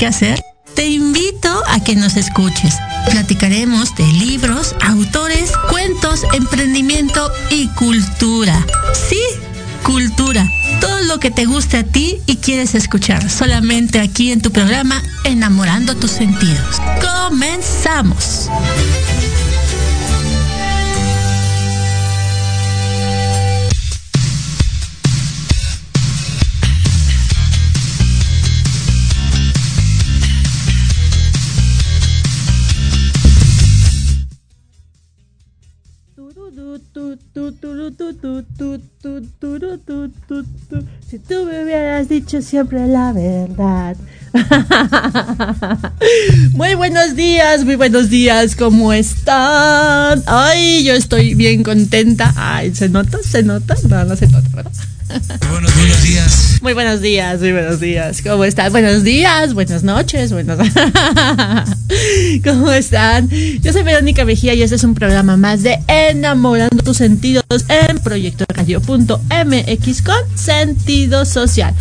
qué hacer. Te invito a que nos escuches. Platicaremos de libros, autores, cuentos, emprendimiento y cultura. Sí, cultura. Todo lo que te guste a ti y quieres escuchar. Solamente aquí en tu programa Enamorando tus sentidos. Comenzamos. Si tú me hubieras dicho siempre la verdad. Muy buenos días, muy buenos días, ¿cómo están? Ay, yo estoy bien contenta. Ay, ¿se nota? ¿Se nota? No, no se nota, ¿verdad? Buenos, días. Muy buenos días, muy buenos días. ¿Cómo están? Buenos días, buenas noches, buenos. ¿Cómo están? Yo soy Verónica Mejía y este es un programa más de Enamorando tus sentidos en Proyecto Radio.mx con sentido social.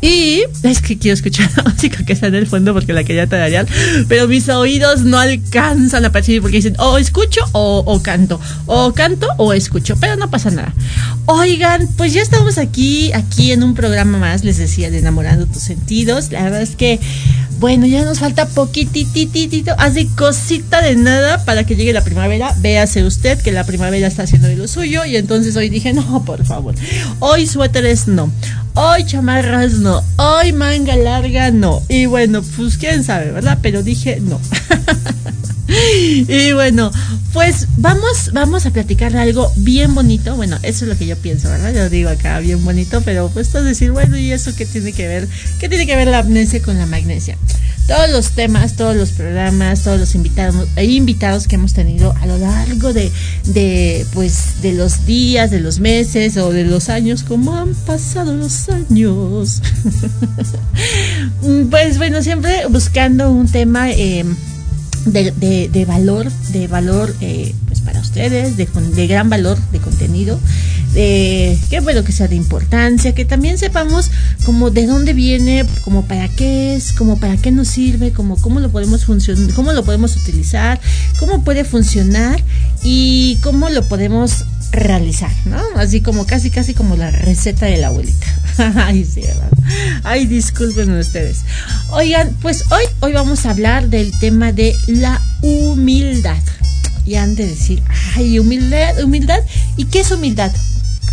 Y es que quiero escuchar la música que está en el fondo porque la quería tararear, pero mis oídos no alcanzan a percibir porque dicen o escucho o, o, canto, o canto o escucho, pero no pasa nada. Oigan, pues ya estamos aquí, aquí en un programa más, les decía, de Enamorando tus sentidos. La verdad es que, bueno, ya nos falta poquitititito, así cosita de nada para que llegue la primavera. Véase usted que la primavera está haciendo de lo suyo y entonces hoy dije, no, por favor, hoy suéteres no, hoy chamarras no hoy manga larga no. Y bueno, pues quién sabe, ¿verdad? Pero dije no. y bueno, pues vamos, vamos a platicar algo bien bonito. Bueno, eso es lo que yo pienso, ¿verdad? Yo digo acá bien bonito, pero pues es decir, bueno, ¿y eso qué tiene que ver? ¿Qué tiene que ver la amnesia con la magnesia? Todos los temas, todos los programas, todos los invitados, invitados que hemos tenido a lo largo de, de, pues, de los días, de los meses o de los años, como han pasado los años. pues bueno, siempre buscando un tema eh, de, de, de, valor, de valor eh, para ustedes, de, gran valor de contenido, de que bueno que sea de importancia, que también sepamos como de dónde viene, como para qué es, como para qué nos sirve, como cómo lo podemos funcionar, cómo lo podemos utilizar, cómo puede funcionar y cómo lo podemos realizar, ¿no? Así como casi, casi como la receta de la abuelita. Ay, sí, ¿verdad? Ay, disculpen ustedes. Oigan, pues hoy, hoy vamos a hablar del tema de la humildad. Y han de decir, ay, humildad, humildad. ¿Y qué es humildad?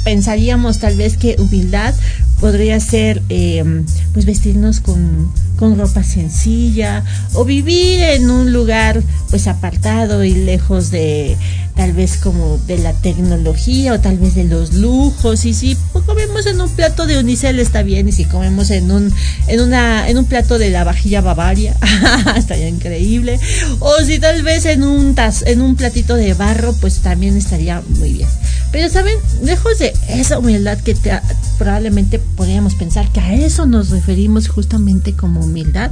Pensaríamos tal vez que humildad podría ser eh, pues vestirnos con, con, ropa sencilla o vivir en un lugar pues apartado y lejos de tal vez como de la tecnología o tal vez de los lujos. Y si comemos en un plato de unicel está bien. Y si comemos en un en una en un plato de la vajilla bavaria estaría increíble. O si tal vez en un tas, en un platito de barro pues también estaría muy bien. Pero saben lejos de esa humildad que te, probablemente podríamos pensar que a eso nos referimos justamente como humildad,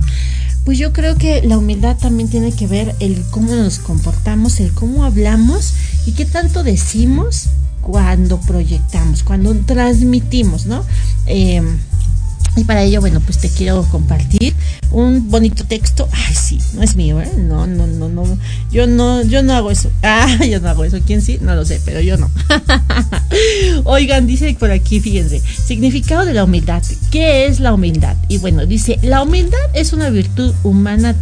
pues yo creo que la humildad también tiene que ver el cómo nos comportamos, el cómo hablamos y qué tanto decimos cuando proyectamos, cuando transmitimos, ¿no? Eh, y para ello, bueno, pues te quiero compartir un bonito texto. Ay, sí, no es mío, ¿eh? No, no, no, no. Yo no, yo no hago eso. Ah, yo no hago eso. ¿Quién sí? No lo sé, pero yo no. Oigan, dice por aquí, fíjense, significado de la humildad. ¿Qué es la humildad? Y bueno, dice, la humildad es una virtud humana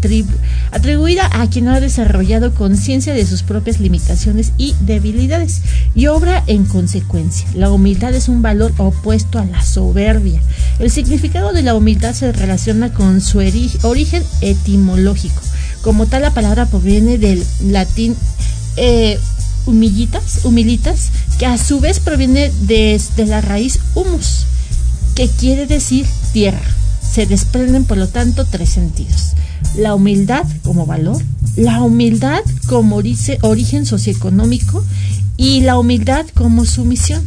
atribuida a quien ha desarrollado conciencia de sus propias limitaciones y debilidades y obra en consecuencia. La humildad es un valor opuesto a la soberbia. El significado de la humildad se relaciona con su origen etimológico. Como tal, la palabra proviene del latín eh, humilitas, humilitas, que a su vez proviene de, de la raíz humus, que quiere decir tierra. Se desprenden, por lo tanto, tres sentidos. La humildad como valor, la humildad como origen socioeconómico y la humildad como sumisión.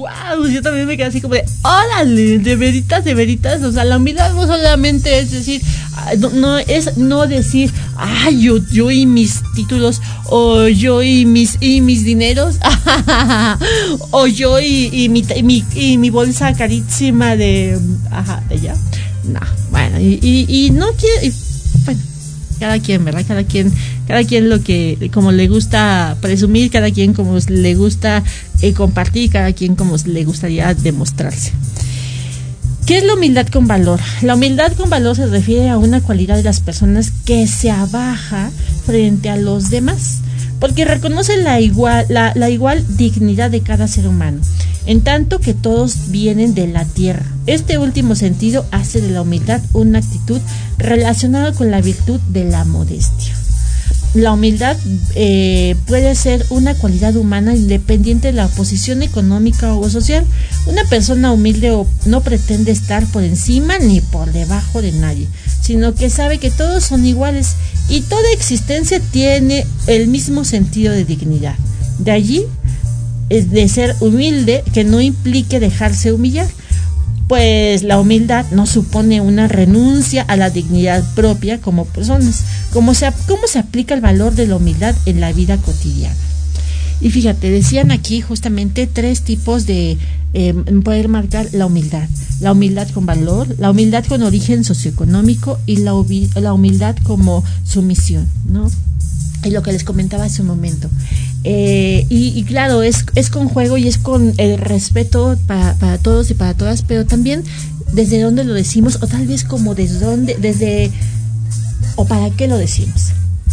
Wow, yo también me quedé así como de, órale, de veritas, de veritas, o sea, la humildad no solamente es decir, ah, no, es no decir, ay, yo, yo y mis títulos, o yo y mis y mis dineros, o yo y, mi, y mi bolsa carísima de, ajá, de allá. No, bueno, y, y, no quiere, bueno, cada quien, ¿verdad? Cada quien, cada quien lo que, como le gusta presumir, cada quien como le gusta eh, compartir, cada quien como le gustaría demostrarse. ¿Qué es la humildad con valor? La humildad con valor se refiere a una cualidad de las personas que se abaja frente a los demás, porque reconoce la igual, la, la igual dignidad de cada ser humano, en tanto que todos vienen de la tierra. Este último sentido hace de la humildad una actitud relacionada con la virtud de la modestia la humildad eh, puede ser una cualidad humana independiente de la posición económica o social. Una persona humilde no pretende estar por encima ni por debajo de nadie, sino que sabe que todos son iguales y toda existencia tiene el mismo sentido de dignidad. De allí es de ser humilde que no implique dejarse humillar pues la humildad no supone una renuncia a la dignidad propia como personas. ¿Cómo se, aplica el valor de la humildad en la vida cotidiana? Y fíjate, decían aquí justamente tres tipos de eh, poder marcar la humildad. La humildad con valor, la humildad con origen socioeconómico y la, la humildad como sumisión, ¿no? Y lo que les comentaba hace un momento. Eh, y, claro, es, es con juego y es con el respeto para, para todos y para todas, pero también desde dónde lo decimos, o tal vez como desde dónde, desde, o para qué lo decimos.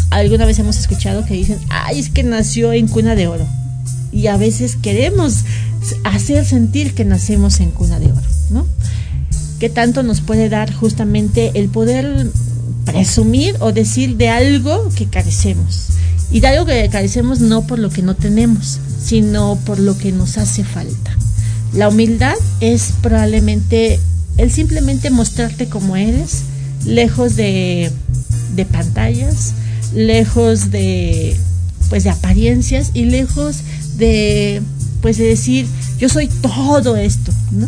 Alguna vez hemos escuchado que dicen, ay, es que nació en cuna de oro. Y a veces queremos hacer sentir que nacemos en cuna de oro, ¿no? ¿Qué tanto nos puede dar justamente el poder presumir o decir de algo que carecemos? Y de algo que carecemos no por lo que no tenemos, sino por lo que nos hace falta. La humildad es probablemente el simplemente mostrarte como eres, lejos de, de pantallas, lejos de pues de apariencias y lejos de pues de decir yo soy todo esto, ¿no?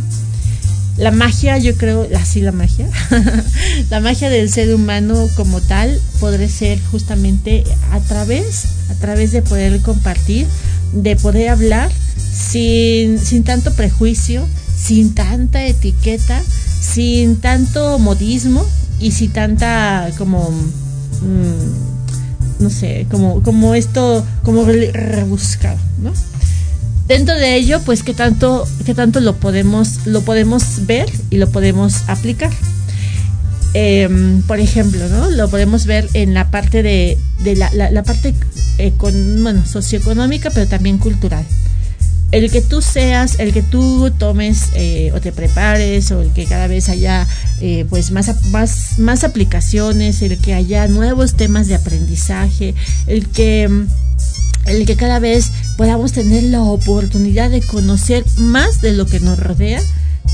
La magia, yo creo, así la magia, la magia del ser humano como tal podría ser justamente a través, a través de poder compartir, de poder hablar sin, sin tanto prejuicio, sin tanta etiqueta, sin tanto modismo y sin tanta como mm, no sé, como, como esto, como rebuscado, ¿no? Dentro de ello, pues qué tanto, qué tanto lo podemos, lo podemos ver y lo podemos aplicar. Em, por ejemplo, ¿no? Lo podemos ver en la parte de, de la, la, parte bueno, socioeconómica, pero también cultural. El que tú seas, el que tú tomes eh, o te prepares, o el que cada vez haya eh, pues más, más, más aplicaciones, el que haya nuevos temas de aprendizaje, el que el que cada vez podamos tener la oportunidad de conocer más de lo que nos rodea,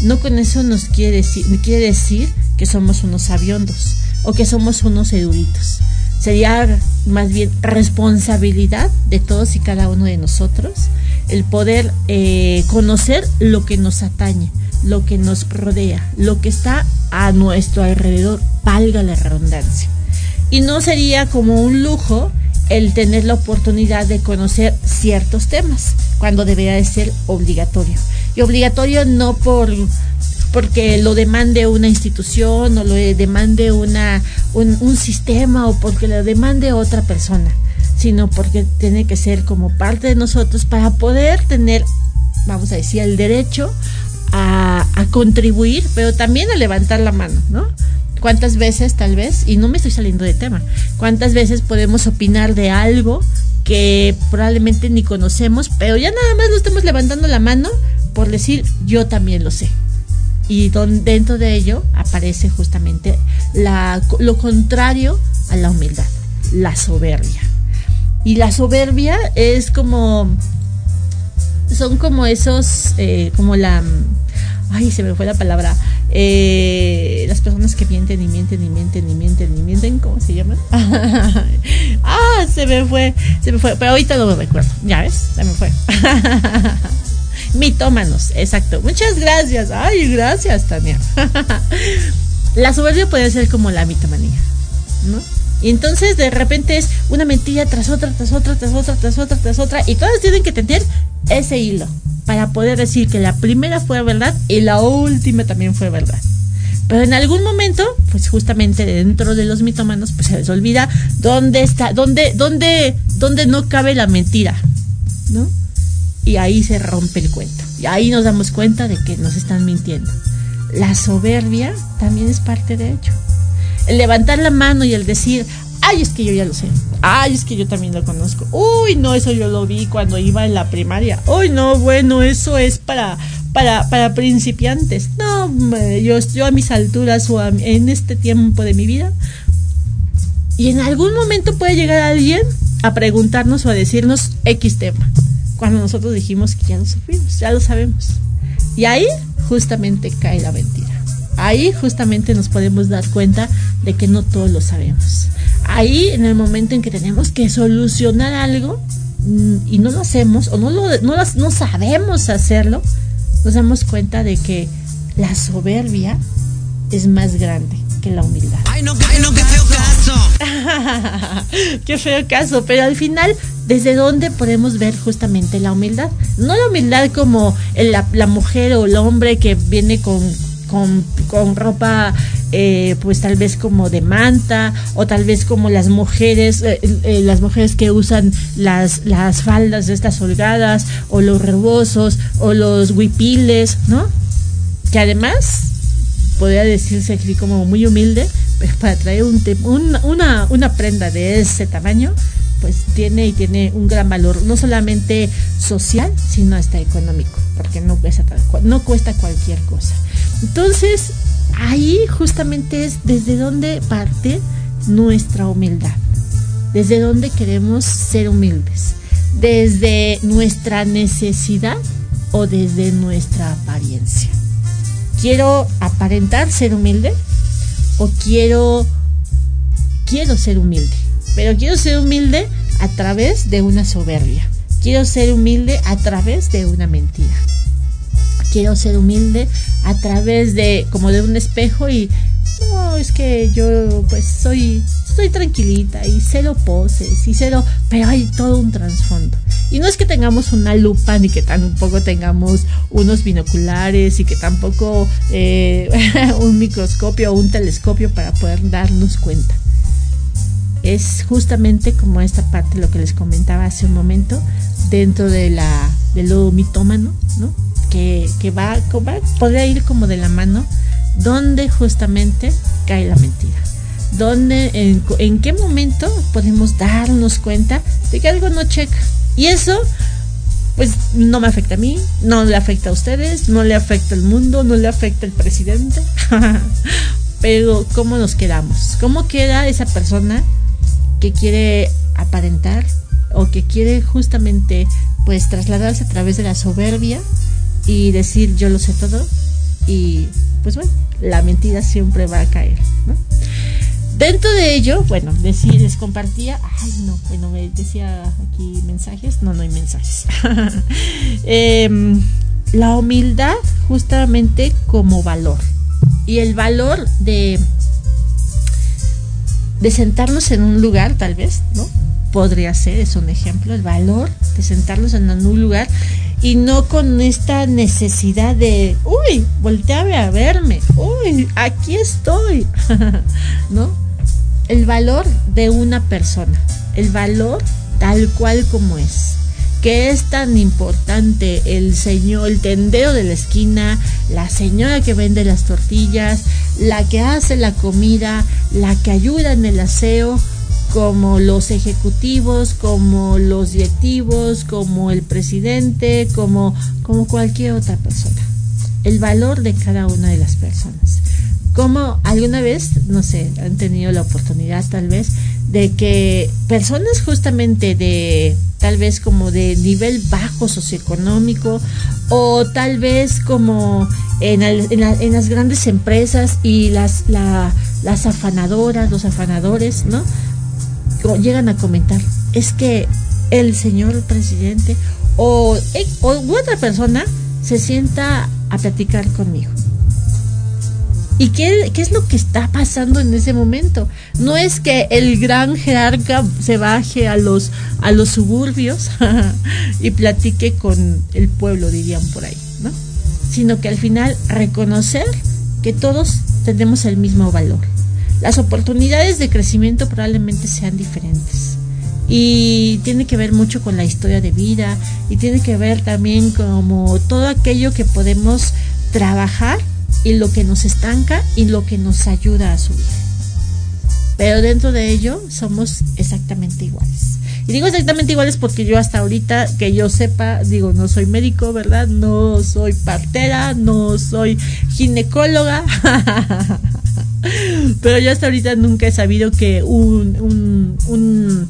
no con eso nos quiere decir, quiere decir que somos unos sabiondos o que somos unos eruditos. Sería más bien responsabilidad de todos y cada uno de nosotros el poder eh, conocer lo que nos atañe, lo que nos rodea, lo que está a nuestro alrededor, valga la redundancia. Y no sería como un lujo el tener la oportunidad de conocer ciertos temas, cuando debería de ser obligatorio. Y obligatorio no por porque lo demande una institución o lo demande una, un, sistema o porque lo demande otra persona, sino porque tiene que ser como parte de nosotros para poder tener, vamos a decir, el derecho a, a contribuir, pero también a levantar la mano, ¿no? ¿Cuántas veces tal vez, y no me estoy saliendo de tema, cuántas veces podemos opinar de algo que probablemente ni conocemos, pero ya nada más lo estamos levantando la mano por decir yo también lo sé? Y dentro de ello aparece justamente lo contrario a la humildad, la soberbia. Y la soberbia es como, son como esos, eh, como la, ay, se me fue la palabra, eh, las personas que mienten y mienten y mienten y mienten y mienten, ¿cómo se llaman? ah, se me fue, se me fue, pero ahorita no lo recuerdo, ya ves, se me fue. Mitómanos, exacto. Muchas gracias. Ay, gracias, Tania. la soberbia puede ser como la mitomanía, ¿no? Y entonces de repente es una mentira tras otra, tras otra, tras otra, tras otra, tras otra. Y todas tienen que tener ese hilo para poder decir que la primera fue verdad y la última también fue verdad. Pero en algún momento, pues justamente dentro de los mitómanos, pues se les olvida dónde está, dónde, dónde, dónde no cabe la mentira, ¿no? Y ahí se rompe el cuento. Y ahí nos damos cuenta de que nos están mintiendo. La soberbia también es parte de ello. El levantar la mano y el decir, ay, es que yo ya lo sé. Ay, es que yo también lo conozco. Uy, no, eso yo lo vi cuando iba en la primaria. Uy, no, bueno, eso es para, para, para principiantes. No, yo, yo a mis alturas o en este tiempo de mi vida. Y en algún momento puede llegar alguien a preguntarnos o a decirnos X tema. Cuando nosotros dijimos que ya lo supimos, ya lo sabemos. Y ahí justamente cae la mentira. Ahí justamente nos podemos dar cuenta de que no todos lo sabemos. Ahí en el momento en que tenemos que solucionar algo mm, y no lo hacemos o no, lo, no, no sabemos hacerlo, nos damos cuenta de que la soberbia es más grande que la humildad. Ay, no, ay, no, qué feo caso. qué feo caso, pero al final, ¿desde dónde podemos ver justamente la humildad? No la humildad como la, la mujer o el hombre que viene con con, ropa eh, pues tal vez como de manta o tal vez como las mujeres eh, eh, las mujeres que usan las, las faldas de estas holgadas o los rebosos o los huipiles no que además podría decirse aquí como muy humilde pero para traer un, una, una prenda de ese tamaño pues tiene y tiene un gran valor, no solamente social, sino hasta económico, porque no cuesta, no cuesta cualquier cosa. Entonces, ahí justamente es desde donde parte nuestra humildad, desde donde queremos ser humildes, desde nuestra necesidad o desde nuestra apariencia. ¿Quiero aparentar ser humilde o quiero quiero ser humilde? Pero quiero ser humilde a través de una soberbia. Quiero ser humilde a través de una mentira. Quiero ser humilde a través de como de un espejo y no, es que yo pues soy estoy tranquilita y cero poses y cero, pero hay todo un trasfondo. Y no es que tengamos una lupa ni que tampoco tengamos unos binoculares y que tampoco eh, un microscopio o un telescopio para poder darnos cuenta es justamente como esta parte, lo que les comentaba hace un momento, dentro de la, del lo mitómano, ¿no? Que, va, va, podría ir como de la mano, donde justamente cae la mentira. Donde, en, en qué momento podemos darnos cuenta de que algo no checa. Y eso pues no me afecta a mí, no le afecta a ustedes, no le afecta al mundo, no le afecta al presidente. Pero ¿cómo nos quedamos? ¿Cómo queda esa persona que quiere aparentar o que quiere justamente pues trasladarse a través de la soberbia y decir yo lo sé todo y pues bueno, la mentira siempre va a caer, Dentro de ello, bueno, decir, les compartía, ay no, bueno, me decía aquí mensajes, no, no hay mensajes. Em, la humildad justamente como valor y el valor de de sentarnos en un lugar, tal vez, ¿no? Podría ser, es un ejemplo, el valor de sentarnos en un lugar y no con esta necesidad de, uy, volteame a verme, uy, aquí estoy, ¿no? El valor de una persona, el valor tal cual como es que es tan importante el señor, el tendero de la esquina, la señora que vende las tortillas, la que hace la comida, la que ayuda en el aseo, como los ejecutivos, como los directivos, como el presidente, como, como cualquier otra persona. El valor de cada una de las personas. Como alguna vez, no sé, han tenido la oportunidad tal vez de que personas justamente de tal vez como de nivel bajo socioeconómico o tal vez como en, en, las grandes empresas y las, las afanadoras, los afanadores, ¿no? Llegan a comentar, es que el señor presidente o, o otra persona se sienta a platicar conmigo. ¿Y qué, qué, es lo que está pasando en ese momento? No es que el gran jerarca se baje a los, a los suburbios y platique con el pueblo, dirían por ahí, ¿no? Sino que al final reconocer que todos tenemos el mismo valor. Las oportunidades de crecimiento probablemente sean diferentes. Y tiene que ver mucho con la historia de vida y tiene que ver también como todo aquello que podemos trabajar y lo que nos estanca y lo que nos ayuda a subir. Pero dentro de ello somos exactamente iguales. Y digo exactamente iguales porque yo hasta ahorita, que yo sepa, digo, no soy médico, ¿verdad? No soy partera, no soy ginecóloga. Pero yo hasta ahorita nunca he sabido que un, un,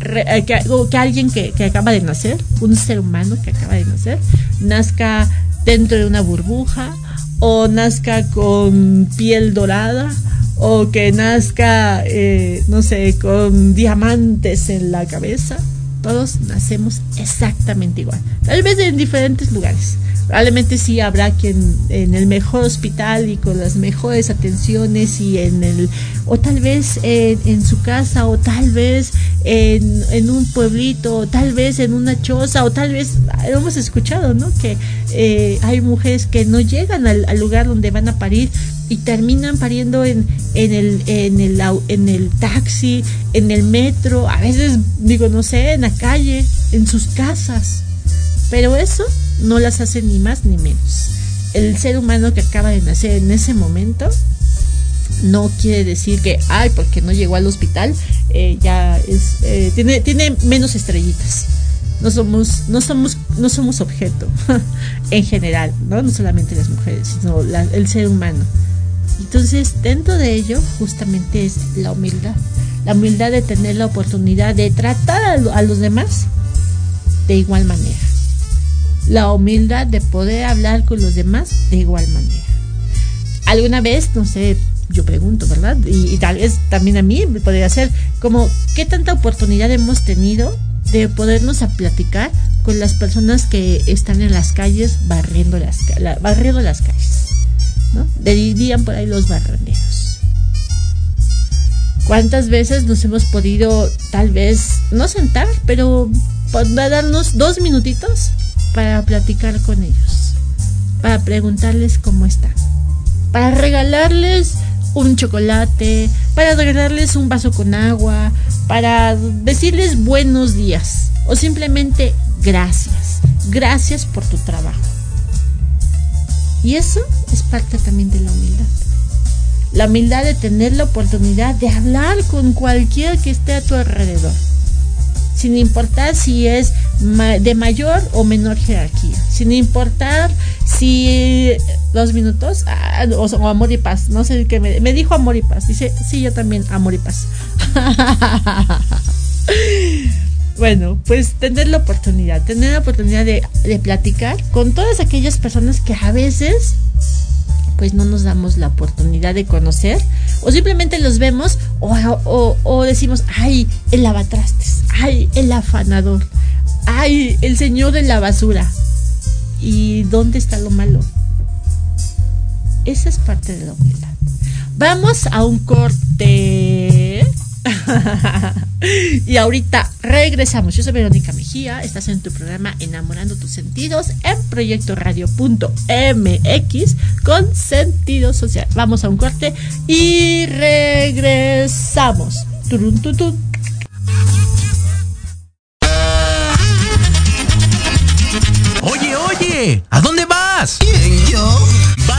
eh, que, que, alguien que, que acaba de nacer, un ser humano que acaba de nacer, nazca dentro de una burbuja o nazca con piel dorada o que nazca, eh, no sé, con diamantes en la cabeza. Todos nacemos exactamente igual. Tal vez en diferentes lugares. Probablemente sí habrá quien en el mejor hospital y con las mejores atenciones y en el, o tal vez en, su casa, o tal vez en, un pueblito, o tal vez en una choza, o tal vez, hemos escuchado, ¿no? Que eh, hay mujeres que no llegan al, lugar donde van a parir y terminan pariendo en, en, el, en, el, en el taxi, en el metro, a veces, digo, no sé, en la calle, en sus casas. Pero eso no las hace ni más ni menos. El ser humano que acaba de nacer en ese momento no quiere decir que, ay, porque no llegó al hospital, eh, ya es, eh, tiene, tiene menos estrellitas. No somos, no somos, no somos objeto en general, ¿no? No solamente las mujeres, sino el ser humano. Entonces, dentro de ello, justamente es la humildad. La humildad de tener la oportunidad de tratar a los demás de igual manera la humildad de poder hablar con los demás de igual manera. Alguna vez, no sé, yo pregunto, ¿verdad? Y, tal vez también a mí me podría ser como, ¿qué tanta oportunidad hemos tenido de podernos a platicar con las personas que están en las calles barriendo las, barriendo las calles? ¿No? Dirían por ahí los barrenderos. ¿Cuántas veces nos hemos podido tal vez no sentar, pero darnos dos minutitos para platicar con ellos, para preguntarles cómo están, para regalarles un chocolate, para regalarles un vaso con agua, para decirles buenos días o simplemente gracias, gracias por tu trabajo. Y eso es parte también de la humildad. La humildad de tener la oportunidad de hablar con cualquiera que esté a tu alrededor sin importar si es de mayor o menor jerarquía, sin importar si dos minutos ah, o, amor y paz, no sé qué me, dijo amor y paz, dice, sí, yo también amor y paz. bueno, pues tener la oportunidad, tener la oportunidad de, platicar con todas aquellas personas que a veces pues no nos damos la oportunidad de conocer o simplemente los vemos o, decimos, ay, el lavatrastes, ay, el afanador, ay, el señor de la basura. ¿Y dónde está lo malo? Esa es parte de la humildad. Vamos a un corte. y ahorita regresamos. Yo soy Verónica Mejía. Estás en tu programa Enamorando tus sentidos en Proyecto Radio.mx con sentido social. Vamos a un corte y regresamos. Turun, Oye, oye, ¿a dónde vas? ¿Quién, yo?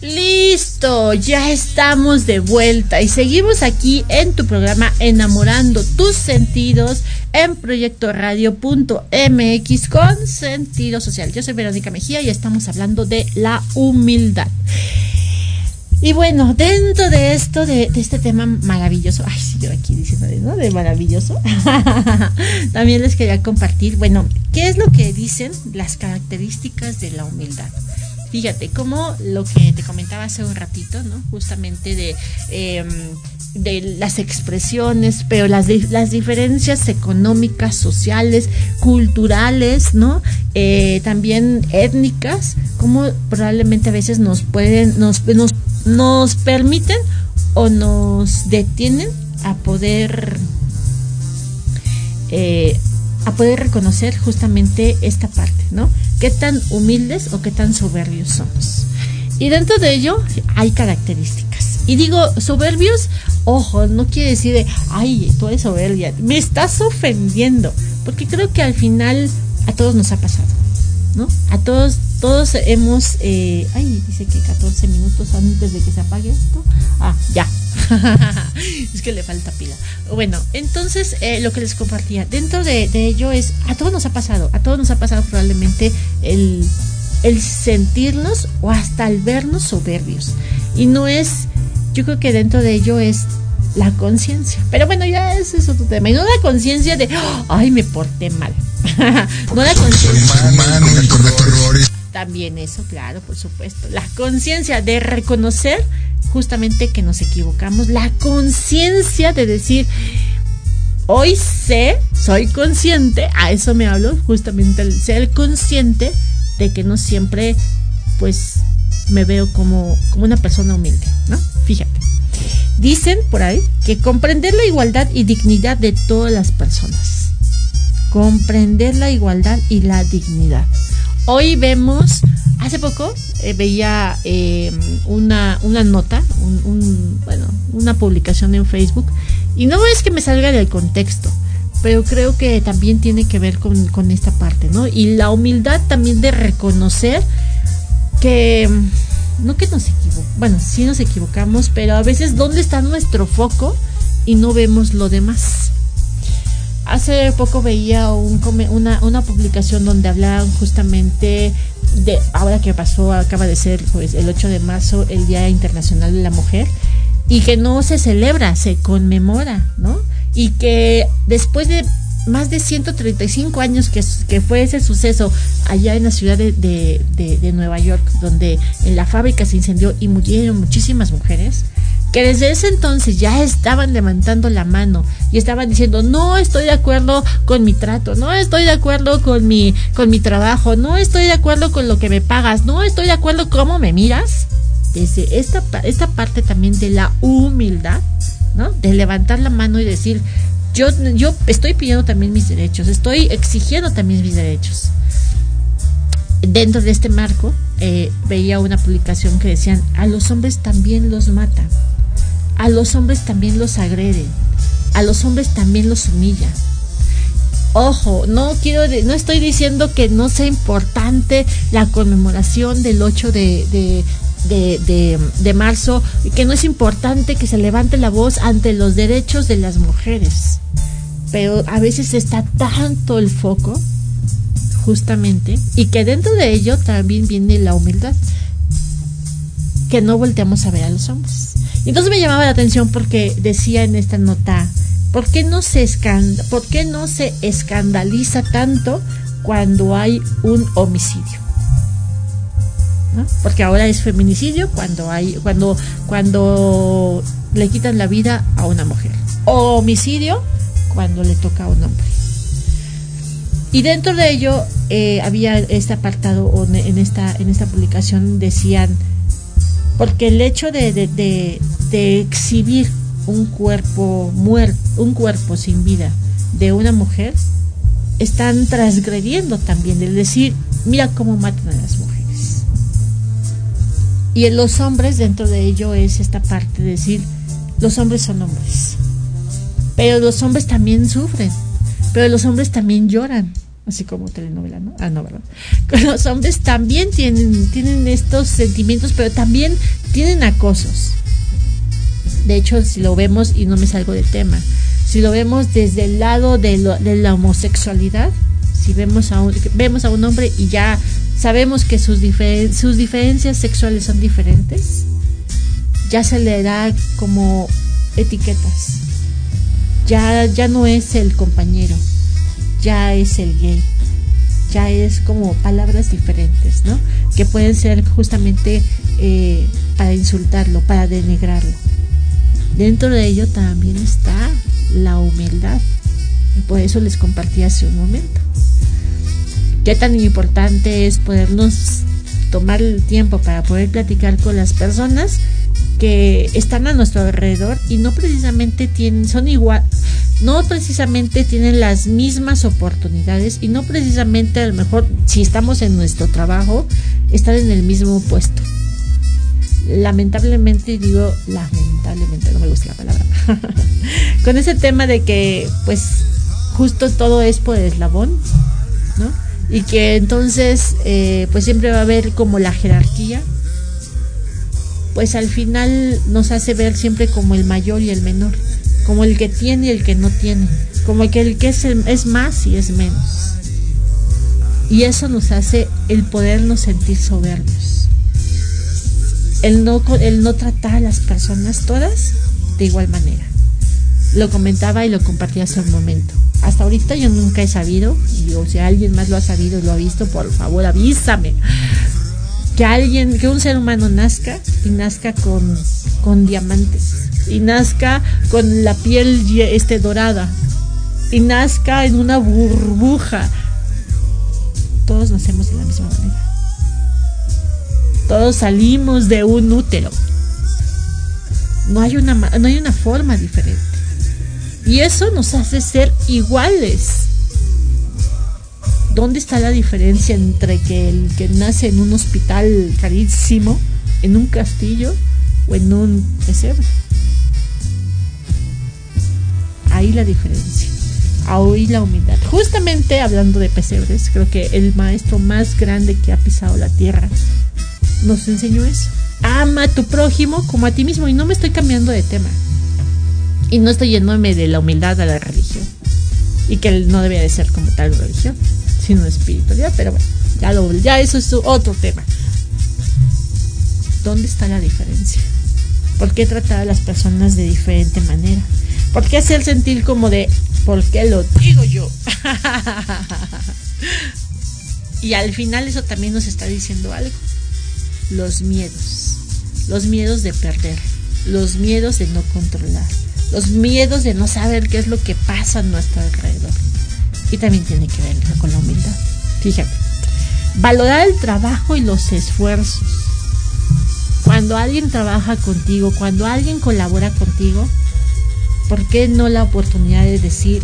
Bueno, ya estamos de vuelta y seguimos aquí en tu programa Enamorando tus sentidos en Proyecto Radio.mx con sentido social. Yo soy Verónica Mejía y estamos hablando de la humildad. Y bueno, dentro de esto, de, este tema maravilloso, ay, sí, yo aquí diciendo, ¿no? De maravilloso, también les quería compartir, bueno, ¿qué es lo que dicen las características de la humildad? Fíjate, como lo que te comentaba hace un ratito, ¿no? Justamente de, em, de las expresiones, pero las, las diferencias económicas, sociales, culturales, ¿no? Eh, también étnicas, como probablemente a veces nos pueden, nos, nos nos permiten o nos detienen a poder eh, a poder reconocer justamente esta parte, ¿no? Qué tan humildes o qué tan soberbios somos. Y dentro de ello hay características. Y digo, soberbios, ojo, no quiere decir de, ay, tú eres soberbia, me estás ofendiendo, porque creo que al final a todos nos ha pasado, ¿no? A todos todos hemos, eh, ay, dice que 14 minutos antes de que se apague esto. Ah, ya. es que le falta pila. Bueno, entonces eh, lo que les compartía, dentro de, ello es, a todos nos ha pasado, a todos nos ha pasado probablemente el, el sentirnos o hasta el vernos soberbios. Y no es, yo creo que dentro de ello es la conciencia. Pero bueno, ya ese es otro tema. Y no la conciencia de, ay, me porté mal. no la conciencia. También eso, claro, por supuesto. La conciencia de reconocer justamente que nos equivocamos. La conciencia de decir, hoy sé, soy consciente, a eso me hablo, justamente el ser consciente de que no siempre, pues, me veo como, como una persona humilde, ¿no? Fíjate. Dicen por ahí que comprender la igualdad y dignidad de todas las personas. Comprender la igualdad y la dignidad. Hoy vemos, hace poco eh, veía em, una, una nota, bueno, una publicación en Facebook, y no es que me salga del contexto, pero creo que también tiene que ver con, con esta parte, ¿no? Y la humildad también de reconocer que, no que nos equivocamos, bueno, sí nos equivocamos, pero a veces dónde está nuestro foco y no vemos lo demás. Hace poco veía un, una, una publicación donde hablaban justamente de, ahora que pasó, acaba de ser pues el 8 de marzo, el Día Internacional de la Mujer, y que no se celebra, se conmemora, ¿no? Y que después de más de 135 años que, que fue ese suceso allá en la ciudad de, de, de Nueva York, donde en la fábrica se incendió y murieron muchísimas mujeres, que desde ese entonces ya estaban levantando la mano y estaban diciendo no estoy de acuerdo con mi trato, no estoy de acuerdo con mi con mi trabajo, no estoy de acuerdo con lo que me pagas, no estoy de acuerdo cómo me miras. Desde esta esta parte también de la humildad, ¿no? De levantar la mano y decir yo yo estoy pidiendo también mis derechos, estoy exigiendo también mis derechos. Dentro de este marco eh, veía una publicación que decían a los hombres también los matan a los hombres también los agreden, a los hombres también los humilla. Ojo, no quiero, no estoy diciendo que no sea importante la conmemoración del 8 de, de, de, marzo, que no es importante que se levante la voz ante los derechos de las mujeres. Pero a veces está tanto el foco, justamente, y que dentro de ello también viene la humildad, que no volteamos a ver a los hombres. Entonces me llamaba la atención porque decía en esta nota, ¿por qué no se, ¿por qué no se escandaliza tanto cuando hay un homicidio? Porque ahora es feminicidio cuando hay cuando cuando le quitan la vida a una mujer. O homicidio cuando le toca a un hombre. Y dentro de ello eh, había este apartado en esta en esta publicación decían porque el hecho de, de, exhibir un cuerpo muerto, un cuerpo sin vida de una mujer, están transgrediendo también, el decir, mira cómo matan a las mujeres. Y en los hombres, dentro de ello es esta parte de decir, los hombres son hombres. Pero los hombres también sufren, pero los hombres también lloran. así como telenovela, ¿no? Ah, no, ¿verdad? Los hombres también tienen, tienen estos sentimientos, pero también tienen acosos. De hecho, si lo vemos, y no me salgo del tema, si lo vemos desde el lado de, la homosexualidad, si vemos a un, vemos a un hombre y ya sabemos que sus, sus diferencias sexuales son diferentes, ya se le da como etiquetas. Ya, ya no es el compañero, ya es el gay. Ya es como palabras diferentes, ¿no? Que pueden ser justamente eh, para insultarlo, para denigrarlo. Dentro de ello también está la humildad. Por eso les compartí hace un momento. Qué tan importante es podernos tomar el tiempo para poder platicar con las personas que están a nuestro alrededor y no precisamente tienen, son igual, no precisamente tienen las mismas oportunidades y no precisamente a lo mejor si estamos en nuestro trabajo, estar en el mismo puesto. Lamentablemente digo lamentablemente, no me gusta la palabra, con ese tema de que pues justo todo es por el eslabón, ¿no? Y que entonces eh, pues siempre va a haber como la jerarquía pues al final nos hace ver siempre como el mayor y el menor, como el que tiene y el que no tiene, como que, el que es, más y es menos. Y eso nos hace el podernos sentir soberbios. El no, el no tratar a las personas todas de igual manera. Lo comentaba y lo compartí hace un momento. Hasta ahorita yo nunca he sabido, y o si alguien más lo ha sabido y lo ha visto, por favor avísame que alguien, que un ser humano nazca y nazca con, con diamantes y nazca con la piel este dorada y nazca en una burbuja. Todos nacemos de la misma manera. Todos salimos de un útero. No hay una, no hay una forma diferente. Y eso nos hace ser iguales. ¿Dónde está la diferencia entre que el que nace en un hospital carísimo, en un castillo o en un pesebre? Ahí la diferencia. Ahí la humildad. Justamente hablando de pesebres, creo que el maestro más grande que ha pisado la tierra nos enseñó eso. Ama a tu prójimo como a ti mismo. Y no me estoy cambiando de tema. Y no estoy yéndome de la humildad a la religión. Y que no debe de ser como tal religión sino espiritualidad, pero bueno, ya eso es otro tema. ¿Dónde está la diferencia? ¿Por qué tratar a las personas de diferente manera? ¿Por qué hacer sentir como de, ¿por qué lo digo yo? y al final eso también nos está diciendo algo. Los miedos. Los miedos de perder. Los miedos de no controlar. Los miedos de no saber qué es lo que pasa a nuestro alrededor y también tiene que ver con la humildad. Fíjate, valorar el trabajo y los esfuerzos. Cuando alguien trabaja contigo, cuando alguien colabora contigo, ¿por qué no la oportunidad de decir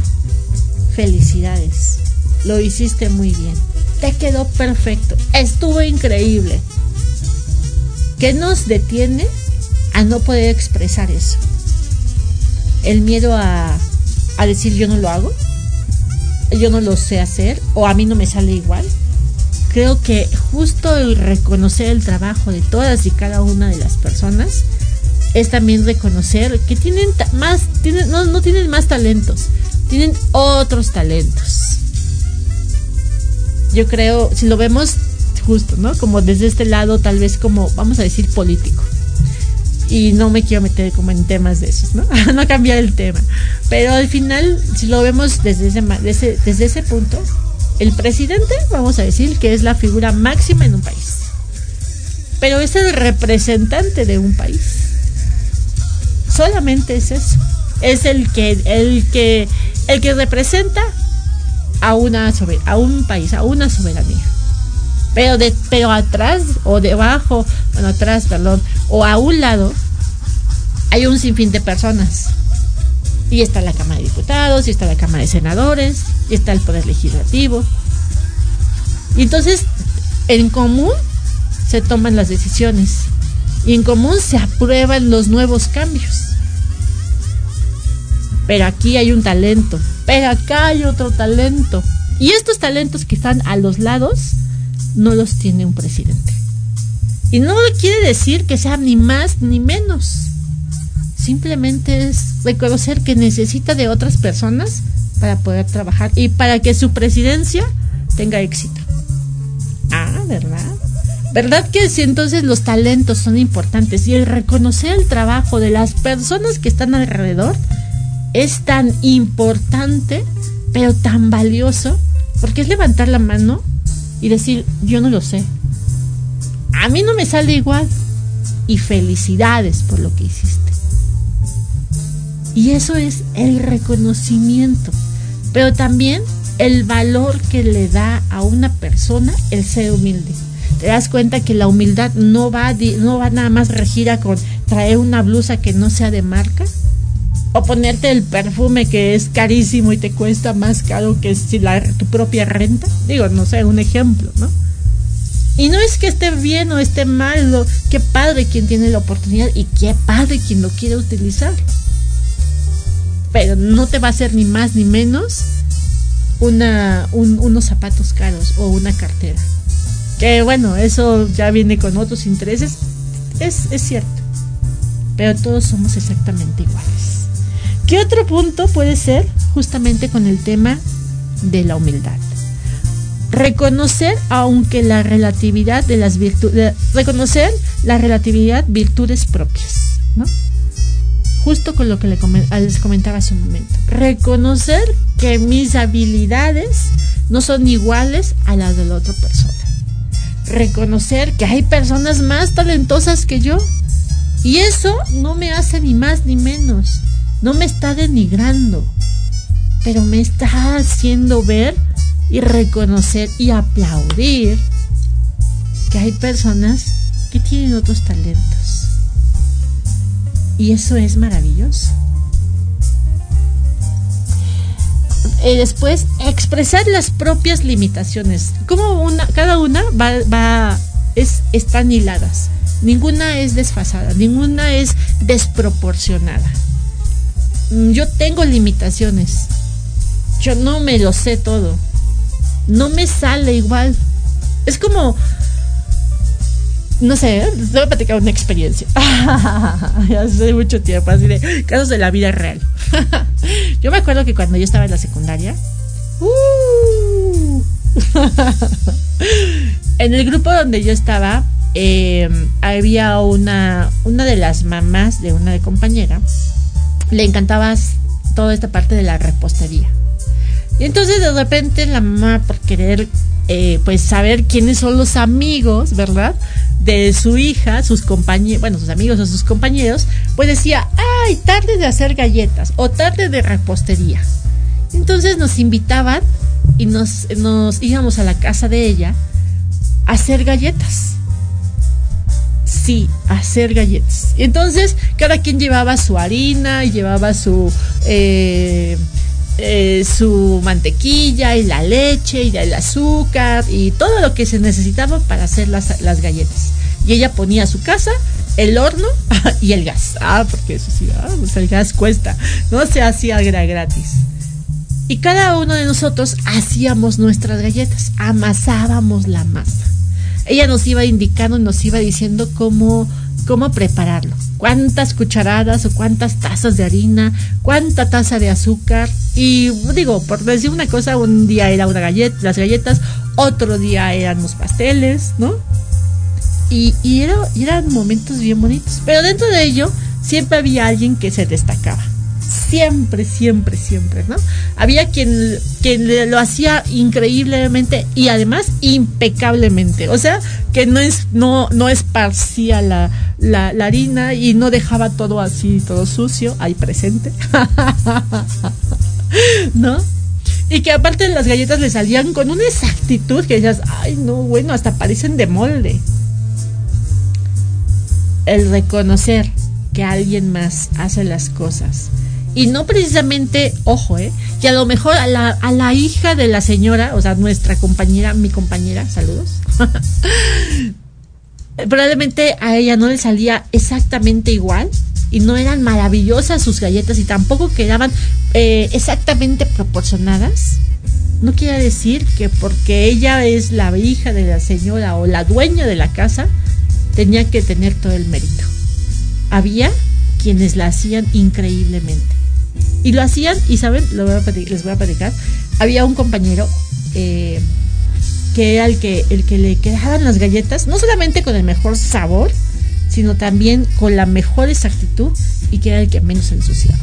felicidades? Lo hiciste muy bien. Te quedó perfecto. Estuvo increíble. ¿Qué nos detiene a no poder expresar eso? El miedo a, a decir yo no lo hago yo no lo sé hacer o a mí no me sale igual. Creo que justo el reconocer el trabajo de todas y cada una de las personas es también reconocer que tienen más, tienen, no, no tienen más talentos, tienen otros talentos. Yo creo, si lo vemos justo, ¿no? Como desde este lado, tal vez como, vamos a decir, político y no me quiero meter como en temas de esos, ¿no? no cambiar el tema. Pero al final, si lo vemos desde ese, desde ese punto, el presidente, vamos a decir, que es la figura máxima en un país. Pero es el representante de un país. Solamente es eso. Es el que, el que, el que representa a, una a un país, a una soberanía. Pero, de, pero atrás o debajo, bueno, atrás, perdón, o a un lado, hay un sinfín de personas. Y está la Cámara de Diputados, y está la Cámara de Senadores, y está el Poder Legislativo. Y entonces, en común se toman las decisiones. Y en común se aprueban los nuevos cambios. Pero aquí hay un talento. Pero acá hay otro talento. Y estos talentos que están a los lados no los tiene un presidente. Y no quiere decir que sea ni más ni menos. Simplemente es reconocer que necesita de otras personas para poder trabajar y para que su presidencia tenga éxito. Ah, ¿verdad? ¿Verdad que si entonces los talentos son importantes y el reconocer el trabajo de las personas que están alrededor es tan importante, pero tan valioso, porque es levantar la mano y decir, yo no lo sé. A mí no me sale igual. Y felicidades por lo que hiciste. Y eso es el reconocimiento, pero también el valor que le da a una persona el ser humilde. Te das cuenta que la humildad no va, no va nada más regida con traer una blusa que no sea de marca o ponerte el perfume que es carísimo y te cuesta más caro que si la, tu propia renta. Digo, no sé, un ejemplo, ¿no? Y no es que esté bien o esté mal, qué padre quien tiene la oportunidad y qué padre quien lo quiere utilizar. Pero no te va a hacer ni más ni menos una, unos zapatos caros o una cartera. Que bueno, eso ya viene con otros intereses, es, es cierto. Pero todos somos exactamente iguales. ¿Qué otro punto puede ser justamente con el tema de la humildad? Reconocer, aunque la relatividad de las virtudes, reconocer la relatividad virtudes propias, ¿no? Justo con lo que les comentaba hace un momento. Reconocer que mis habilidades no son iguales a las de la otra persona. Reconocer que hay personas más talentosas que yo. Y eso no me hace ni más ni menos no me está denigrando, pero me está haciendo ver y reconocer y aplaudir que hay personas que tienen otros talentos. Y eso es maravilloso. Y después, expresar las propias limitaciones. Como una, cada una va, va es, están hiladas. Ninguna es desfasada, ninguna es desproporcionada. Mm, yo tengo limitaciones. Yo no me lo sé todo. No me sale igual. Es como, no sé, les voy a platicar una experiencia. hace mucho tiempo, así de casos de la vida real. yo me acuerdo que cuando yo estaba en la secundaria, uh, en el grupo donde yo estaba, eh, había una, una de las mamás de una compañera le encantaba toda esta parte de la repostería. Y entonces de repente la mamá, por querer eh, pues saber quiénes son los amigos, ¿verdad? De su hija, sus compañeros, bueno, sus amigos o sus compañeros, pues decía, ay, tarde de hacer galletas o tarde de repostería. Entonces nos invitaban y nos, nos íbamos a la casa de ella a hacer galletas sí, hacer galletas. Y entonces cada quien llevaba su harina llevaba su... Eh, eh, su mantequilla y la leche y el azúcar y todo lo que se necesitaba para hacer las, las galletas. Y ella ponía su casa, el horno y el gas. Ah, porque eso sí, ah, pues el gas cuesta. No se hacía gratis. Y cada uno de nosotros hacíamos nuestras galletas, amasábamos la masa ella nos iba indicando, nos iba diciendo cómo, cómo prepararlo. Cuántas cucharadas o cuántas tazas de harina, cuánta taza de azúcar. Y digo, por decir una cosa, un día era una galleta, las galletas, otro día eran los pasteles, ¿no? Y, y, y eran momentos bien bonitos. Pero dentro de ello, siempre había alguien que se destacaba siempre, siempre, siempre, ¿no? Había quien, quien lo hacía increíblemente y además impecablemente. O sea, que no es, no, no esparcía la, la, la harina y no dejaba todo así, todo sucio, ahí presente. ¿No? Y que aparte las galletas le salían con una exactitud que decías, ay, no, bueno, hasta parecen de molde. El reconocer que alguien más hace las cosas y no precisamente, ojo, ¿eh? que a lo mejor a la, a la hija de la señora, o sea, nuestra compañera, mi compañera, saludos, probablemente a ella no le salía exactamente igual y no eran maravillosas sus galletas y tampoco quedaban eh, exactamente proporcionadas, no quiere decir que porque ella es la hija de la señora o la dueña de la casa, tenía que tener todo el mérito. Había quienes la hacían increíblemente. Y lo hacían, y saben, les voy a platicar, había un compañero eh, que era el que, el que le quedaban las galletas, no solamente con el mejor sabor, sino también con la mejor exactitud y que era el que menos ensuciaba.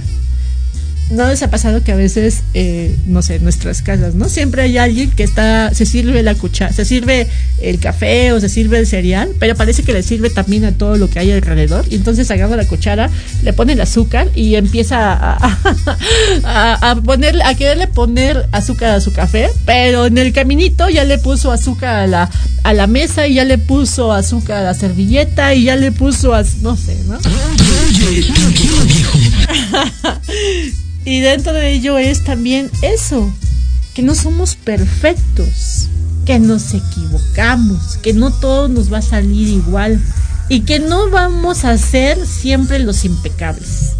¿No les ha pasado que a veces, eh, no sé, en nuestras casas, ¿no? Siempre hay alguien que está, se sirve la cuchara, se sirve el café o se sirve el cereal, pero parece que le sirve también a todo lo que hay alrededor. Y entonces agarra la cuchara, le pone el azúcar y empieza a, a, a poner, a quererle poner azúcar a su café, pero en el caminito ya le puso azúcar a la, a la mesa y ya le puso azúcar a la servilleta y ya le puso, a, no sé, ¿no? Y dentro de ello es también eso, que no somos perfectos, que nos equivocamos, que no todo nos va a salir igual y que no vamos a ser siempre los impecables.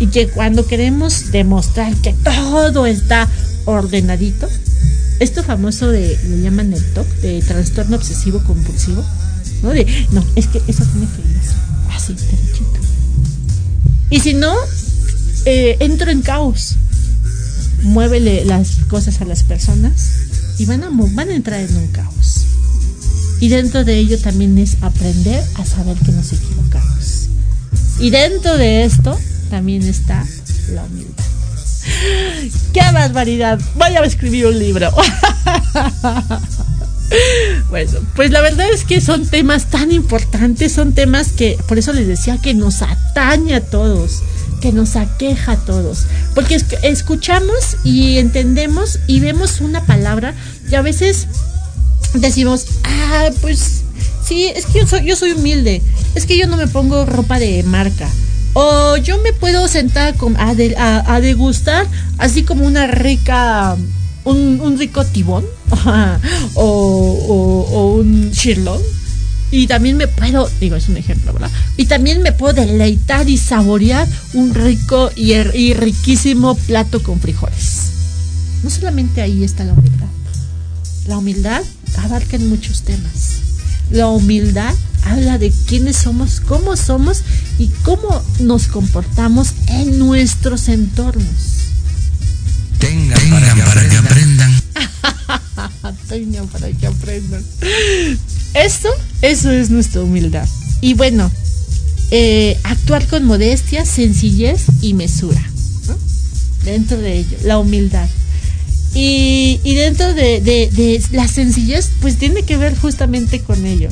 Y que cuando queremos demostrar que todo está ordenadito, esto famoso de, lo llaman el TOC, de trastorno obsesivo compulsivo, ¿no? De, no, es que eso tiene que ir así, así, derechito. Y si no, eh, entro en caos. Muévele las cosas a las personas y van a, van a entrar en un caos. Y dentro de ello también es aprender a saber que nos equivocamos. Y dentro de esto también está la humildad. ¡Qué barbaridad! Voy a escribir un libro. Bueno, pues la verdad es que son temas tan importantes, son temas que, por eso les decía que nos atañe a todos que nos aqueja a todos. Porque escuchamos y entendemos y vemos una palabra y a veces decimos, ah, pues sí, es que yo soy, yo soy humilde, es que yo no me pongo ropa de marca. O yo me puedo sentar a, degustar así como una rica, un, rico tibón o, o un shirlong y también me puedo, digo, es un ejemplo, ¿verdad? Y también me puedo deleitar y saborear un rico y, riquísimo plato con frijoles. No solamente ahí está la humildad. La humildad abarca en muchos temas. La humildad habla de quiénes somos, cómo somos y cómo nos comportamos en nuestros entornos. Tengan, para, que aprendan. Tengan para que aprendan. Esto, eso es nuestra humildad. Y bueno, eh, actuar con modestia, sencillez y mesura. Dentro de ello, la humildad. Y, dentro de, de, la sencillez, pues tiene que ver justamente con ello.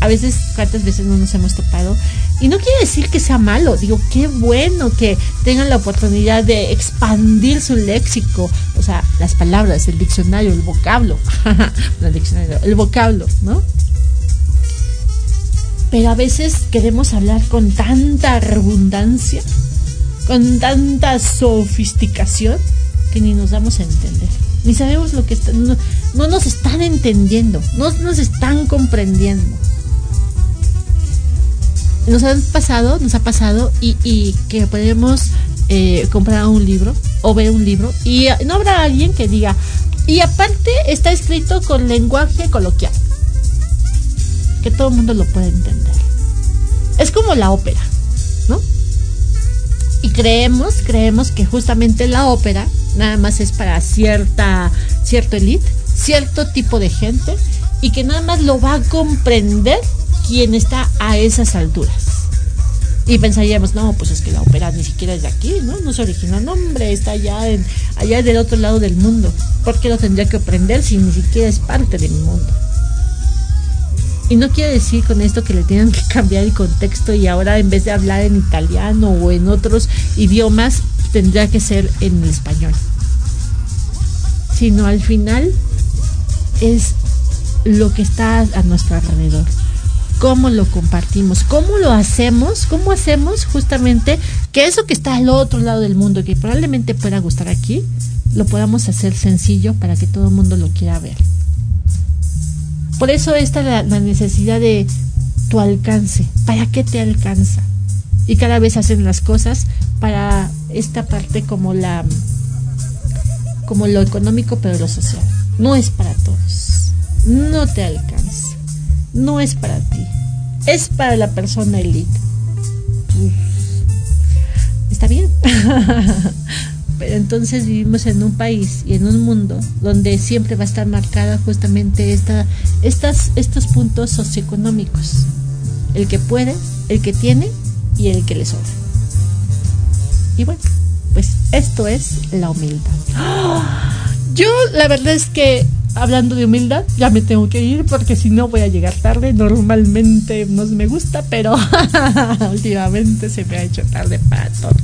A veces, cuántas veces no nos hemos topado. Y no quiere decir que sea malo, digo, qué bueno que tengan la oportunidad de expandir su léxico, o sea, las palabras, el diccionario, el vocablo, el diccionario, el vocablo, ¿no? pero a veces queremos hablar con tanta redundancia, con tanta sofisticación, que ni nos damos a entender. Ni sabemos lo que está, no, nos están entendiendo, no nos están comprendiendo. Nos han pasado, nos ha pasado y, que podemos eh, comprar un libro o ver un libro y no habrá alguien que diga, y aparte está escrito con lenguaje coloquial que todo el mundo lo puede entender. Es como la ópera, ¿no? Y creemos, creemos que justamente la ópera nada más es para cierta, cierto elite, cierto tipo de gente y que nada más lo va a comprender quien está a esas alturas. Y pensaríamos, no, pues es que la ópera ni siquiera es de aquí, ¿no? No es original, no, hombre, está allá, allá del otro lado del mundo. ¿Por qué lo tendría que aprender si ni siquiera es parte de mi mundo? Y no quiere decir con esto que le tengan que cambiar el contexto y ahora en vez de hablar en italiano o en otros idiomas, tendría que ser en español. Sino al final es lo que está a nuestro alrededor. Cómo lo compartimos, cómo lo hacemos, cómo hacemos justamente que eso que está al otro lado del mundo, que probablemente pueda gustar aquí, lo podamos hacer sencillo para que todo el mundo lo quiera ver. Por eso está la, la necesidad de tu alcance. ¿Para qué te alcanza? Y cada vez hacen las cosas para esta parte como la como lo económico, pero lo social. No es para todos. No te alcanza. No es para ti. Es para la persona elite. Está bien. pero entonces vivimos en un país y en un mundo donde siempre va a estar marcada justamente esta, estas, estos puntos socioeconómicos. El que puede, el que tiene y el que le sobra. Y bueno, pues esto es la humildad. Yo la verdad es que hablando de humildad, ya me tengo que ir porque si no voy a llegar tarde. Normalmente no me gusta, pero últimamente se me ha hecho tarde para todo.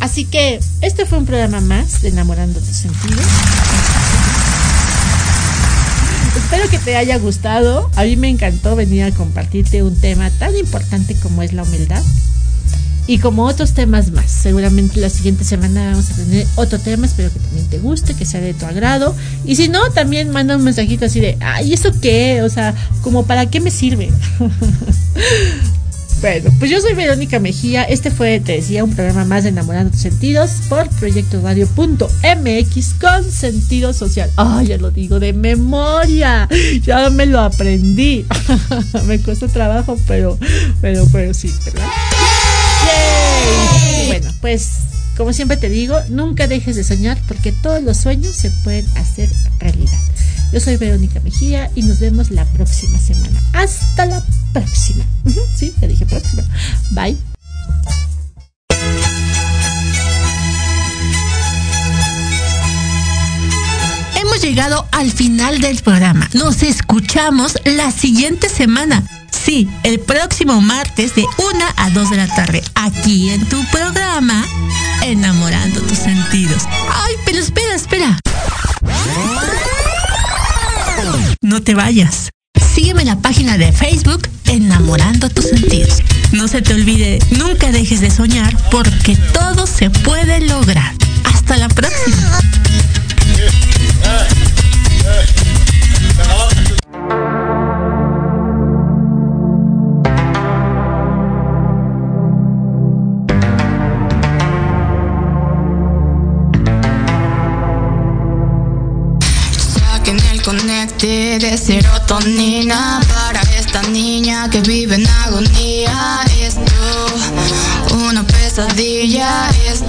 Así que este fue un programa más de Enamorando tus sentidos. Espero que te haya gustado. A mí me encantó venir a compartirte un tema tan importante como es la humildad y como otros temas más. Seguramente la siguiente semana vamos a tener otro tema, espero que también te guste, que sea de tu agrado. Y si no, también manda un mensajito así de, ay, ¿eso qué? O sea, como para qué me sirve. bueno, pues yo soy Verónica Mejía. Este fue, te decía, un programa más de Enamorando tus Sentidos por Proyecto Radio.mx con sentido social. Ay, ya lo digo de memoria. Ya me lo aprendí. me cuesta trabajo, pero, pero, pero sí, ¿verdad? Bueno, pues como siempre te digo, nunca dejes de soñar porque todos los sueños se pueden hacer realidad. Yo soy Verónica Mejía y nos vemos la próxima semana. Hasta la próxima. Sí, te dije próxima. Bye. Hemos llegado al final del programa. Nos escuchamos la siguiente semana. Sí, el próximo martes de 1 a 2 de la tarde, aquí en tu programa, Enamorando tus sentidos. Ay, pero espera, espera. No te vayas. Sígueme en la página de Facebook Enamorando tus sentidos. No se te olvide, nunca dejes de soñar porque todo se puede lograr. Hasta la próxima. De serotonina para esta niña que vive en agonía. Esto, una pesadilla, esto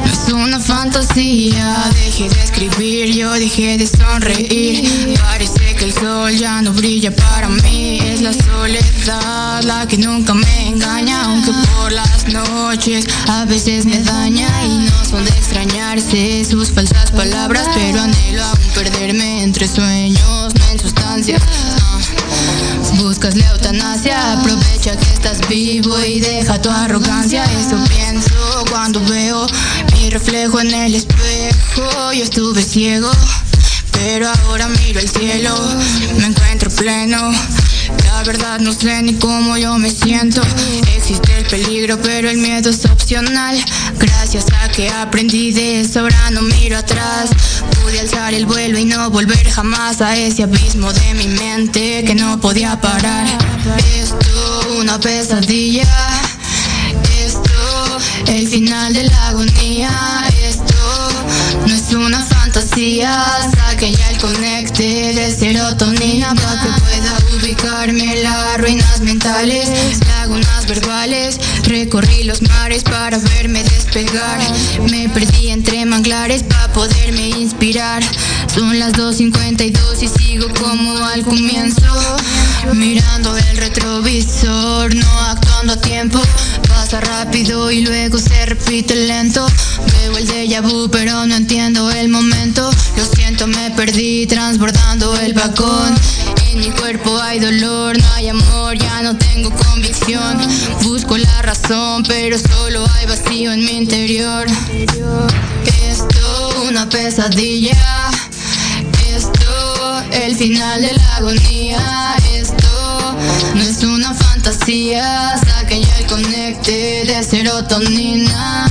no es una fantasía. Dejé de escribir, yo dejé de sonreír. Parece que el sol ya no brilla para mí. Es la soledad la que nunca me engaña, aunque por las noches a veces me daña y no son de extrañarse sus falsas palabras, pero anhelo aún perderme entre sueños, sustancias. Buscas la eutanasia, aprovecha que estás vivo y deja tu arrogancia. Eso pienso cuando veo mi reflejo en el espejo. Yo estuve ciego, pero ahora miro el cielo, me encuentro pleno. La verdad no sé ni cómo yo me siento. Existe el peligro, pero el miedo es opcional. Gracias a que aprendí de eso, ahora no miro atrás. Pude alzar el vuelo y no volver jamás a ese abismo de mi mente que no podía parar. Esto, una pesadilla. Esto, el final de la agonía. Esto, no es una fantasía. Saque ya el conecte de serotonina para que las ruinas mentales, lagunas verbales. Recorrí los mares para verme despegar. Me perdí entre manglares para poderme inspirar. Son las 2.52 y sigo como al comienzo. Mirando retrovisor, no actuando a tiempo. Pasa rápido y luego se repite lento. Veo el déjà vu, pero no entiendo el momento. Lo siento, me perdí transbordando el vagón. En mi cuerpo hay dolor, no hay amor, ya no tengo convicción. Busco la razón, pero solo hay vacío en mi interior. Esto, una pesadilla. Esto, el final de la agonía. Esto, no es una fantasía. Saque ya el conecte de serotonina.